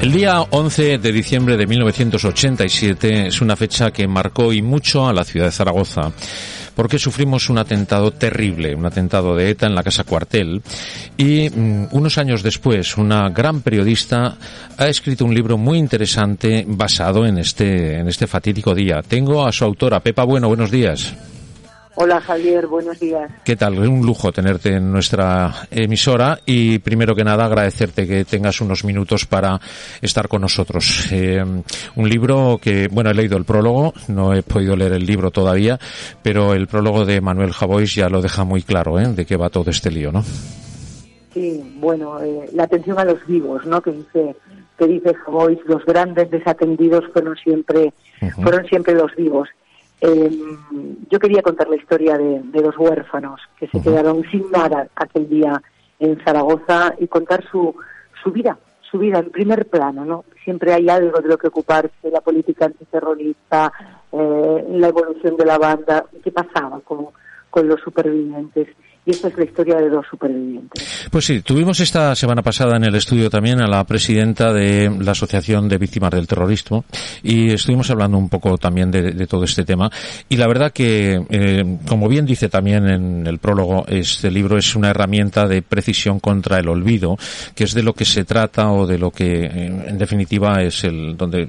El día 11 de diciembre de 1987 es una fecha que marcó y mucho a la ciudad de Zaragoza porque sufrimos un atentado terrible, un atentado de ETA en la Casa Cuartel. Y mm, unos años después, una gran periodista ha escrito un libro muy interesante basado en este, en este fatídico día. Tengo a su autora, Pepa Bueno, buenos días. Hola Javier, buenos días. ¿Qué tal? Es un lujo tenerte en nuestra emisora y primero que nada agradecerte que tengas unos minutos para estar con nosotros. Eh, un libro que, bueno, he leído el prólogo, no he podido leer el libro todavía, pero el prólogo de Manuel Javois ya lo deja muy claro, ¿eh? De qué va todo este lío, ¿no? Sí, bueno, eh, la atención a los vivos, ¿no? Que dice que dice Javois, los grandes desatendidos fueron siempre, fueron siempre los vivos. Eh, yo quería contar la historia de, dos huérfanos que se quedaron sin nada aquel día en Zaragoza y contar su, su vida, su vida en primer plano, ¿no? Siempre hay algo de lo que ocuparse, la política antiterrorista, eh, la evolución de la banda, qué pasaba con, con los supervivientes y esta es la historia de dos supervivientes. Pues sí, tuvimos esta semana pasada en el estudio también a la presidenta de la Asociación de Víctimas del Terrorismo y estuvimos hablando un poco también de, todo este tema y la verdad que, eh, como bien dice también en el prólogo, este libro es una herramienta de precisión contra el olvido, que es de lo que se trata o de lo que en definitiva es el donde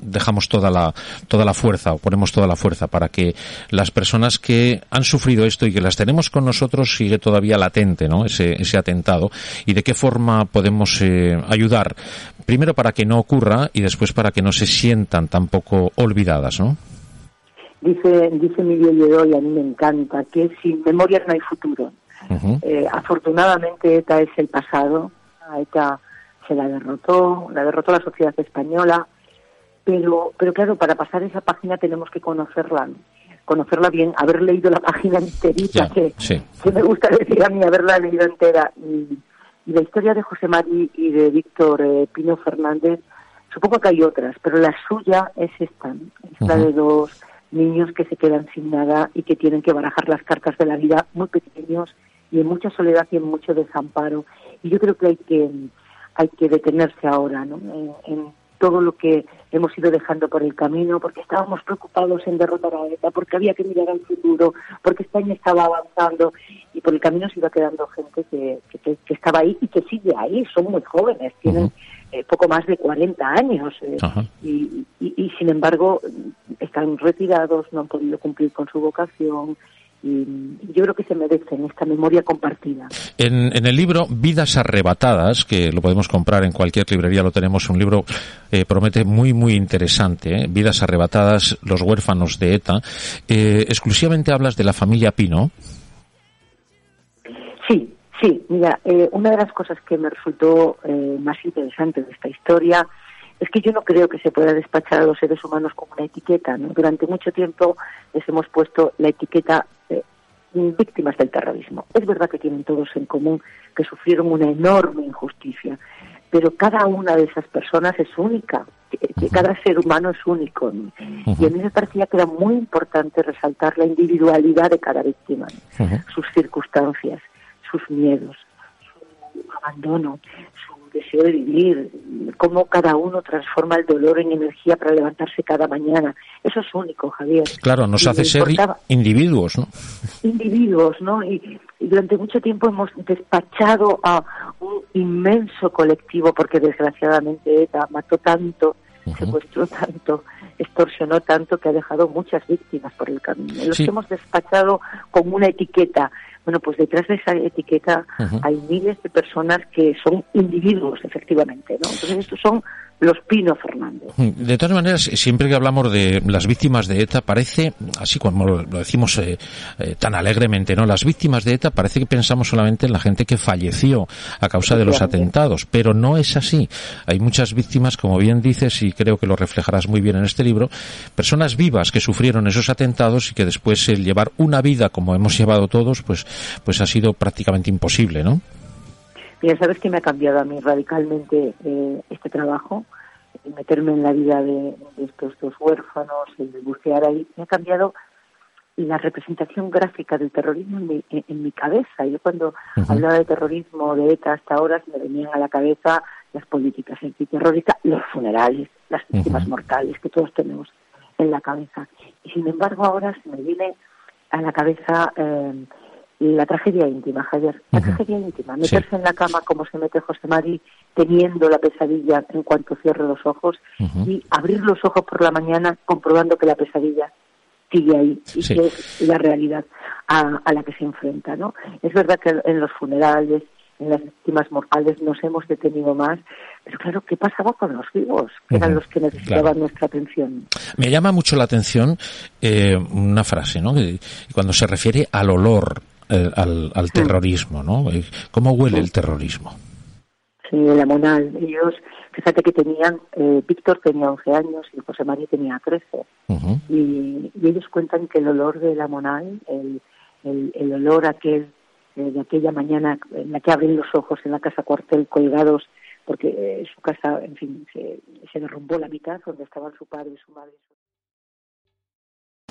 dejamos toda la toda la fuerza o ponemos toda la fuerza para que las personas que han sufrido esto y que las tenemos con nosotros sigue todavía latente, ¿no? Ese, ese atentado y de qué forma podemos eh, ayudar primero para que no ocurra y después para que no se sientan tampoco olvidadas, ¿no? Dice, dice Miguel Lledó, y a mí me encanta, que sin memoria no hay futuro. Eh, afortunadamente ETA es el pasado, a ETA se la derrotó, la derrotó la sociedad española, pero, pero claro, para pasar esa página tenemos que conocerla conocerla bien, haber leído la página enterita, que, me gusta decir a mí, haberla leído entera. Y, la historia de José Mari y de Víctor eh, Pino Fernández, supongo que hay otras, pero la suya es esta, es la de dos niños que se quedan sin nada y que tienen que barajar las cartas de la vida muy pequeños y en mucha soledad y en mucho desamparo. Y yo creo que hay que hay que detenerse ahora ¿no? en todo lo que hemos ido dejando por el camino, porque estábamos preocupados en derrotar a ETA, porque había que mirar al futuro, porque España estaba avanzando y por el camino se iba quedando gente que, que, estaba ahí y que sigue ahí, son muy jóvenes, tienen eh, poco más de 40 años eh, y, y, sin embargo están retirados, no han podido cumplir con su vocación, y yo creo que se merecen esta memoria compartida. En, en, el libro Vidas Arrebatadas, que lo podemos comprar en cualquier librería, lo tenemos, un libro eh, promete muy, muy interesante, ¿eh? Vidas Arrebatadas, los huérfanos de ETA. Eh, exclusivamente hablas de la familia Pino. Sí, sí, mira, eh, una de las cosas que me resultó más interesante de esta historia es que yo no creo que se pueda despachar a los seres humanos como una etiqueta. ¿no? Durante mucho tiempo les hemos puesto la etiqueta víctimas del terrorismo. Es verdad que tienen todos en común que sufrieron una enorme injusticia, pero cada una de esas personas es única, cada ser humano es único. Y a mí me parecía que era muy importante resaltar la individualidad de cada víctima, sus circunstancias, sus miedos, su abandono, deseo de vivir, cómo cada uno transforma el dolor en energía para levantarse cada mañana. Eso es único, Javier. Claro, nos hace ser individuos, ¿no? Individuos, ¿no? Y, durante mucho tiempo hemos despachado a un inmenso colectivo, porque desgraciadamente ETA mató tanto, secuestró tanto, extorsionó tanto que ha dejado muchas víctimas por el camino. Los hemos despachado con una etiqueta. Bueno, pues detrás de esa etiqueta hay miles de personas que son individuos, efectivamente, ¿no? Entonces estos son los Pino Fernández. De todas maneras, siempre que hablamos de las víctimas de ETA, parece, así como lo decimos eh, eh, tan alegremente, ¿no? Las víctimas de ETA parece que pensamos solamente en la gente que falleció a causa de los atentados, pero no es así. Hay muchas víctimas, como bien dices, y creo que lo reflejarás muy bien en este libro, personas vivas que sufrieron esos atentados y que después el llevar una vida como hemos llevado todos, pues, pues ha sido prácticamente imposible, ¿no? Mira, sabes que me ha cambiado a mí radicalmente eh, este trabajo, el meterme en la vida de, estos dos huérfanos, el bucear ahí, me ha cambiado la representación gráfica del terrorismo en mi, cabeza. Yo cuando hablaba de terrorismo, de ETA hasta ahora, se me venían a la cabeza las políticas antiterroristas, los funerales, las víctimas mortales que todos tenemos en la cabeza. Y sin embargo ahora se me viene a la cabeza eh, la tragedia íntima, Javier, la tragedia íntima, meterse en la cama como se mete José Mari, teniendo la pesadilla en cuanto cierre los ojos y abrir los ojos por la mañana comprobando que la pesadilla sigue ahí y que es la realidad a, la que se enfrenta, ¿no? Es verdad que en los funerales, en las víctimas mortales nos hemos detenido más, pero claro, ¿qué pasaba con los vivos? Que eran los que necesitaban nuestra atención. Me llama mucho la atención eh, una frase, ¿no? Cuando se refiere al olor eh, al, al, terrorismo, ¿no? Eh, ¿Cómo huele el terrorismo? Sí, el amonal. Ellos, fíjate que tenían, eh, Víctor tenía 11 años y José María tenía 13. y, ellos cuentan que el olor del amonal, el, el, olor aquel de aquella mañana en la que abren los ojos en la casa cuartel colgados, porque su casa, en fin, se, se derrumbó la mitad donde estaban su padre y su madre.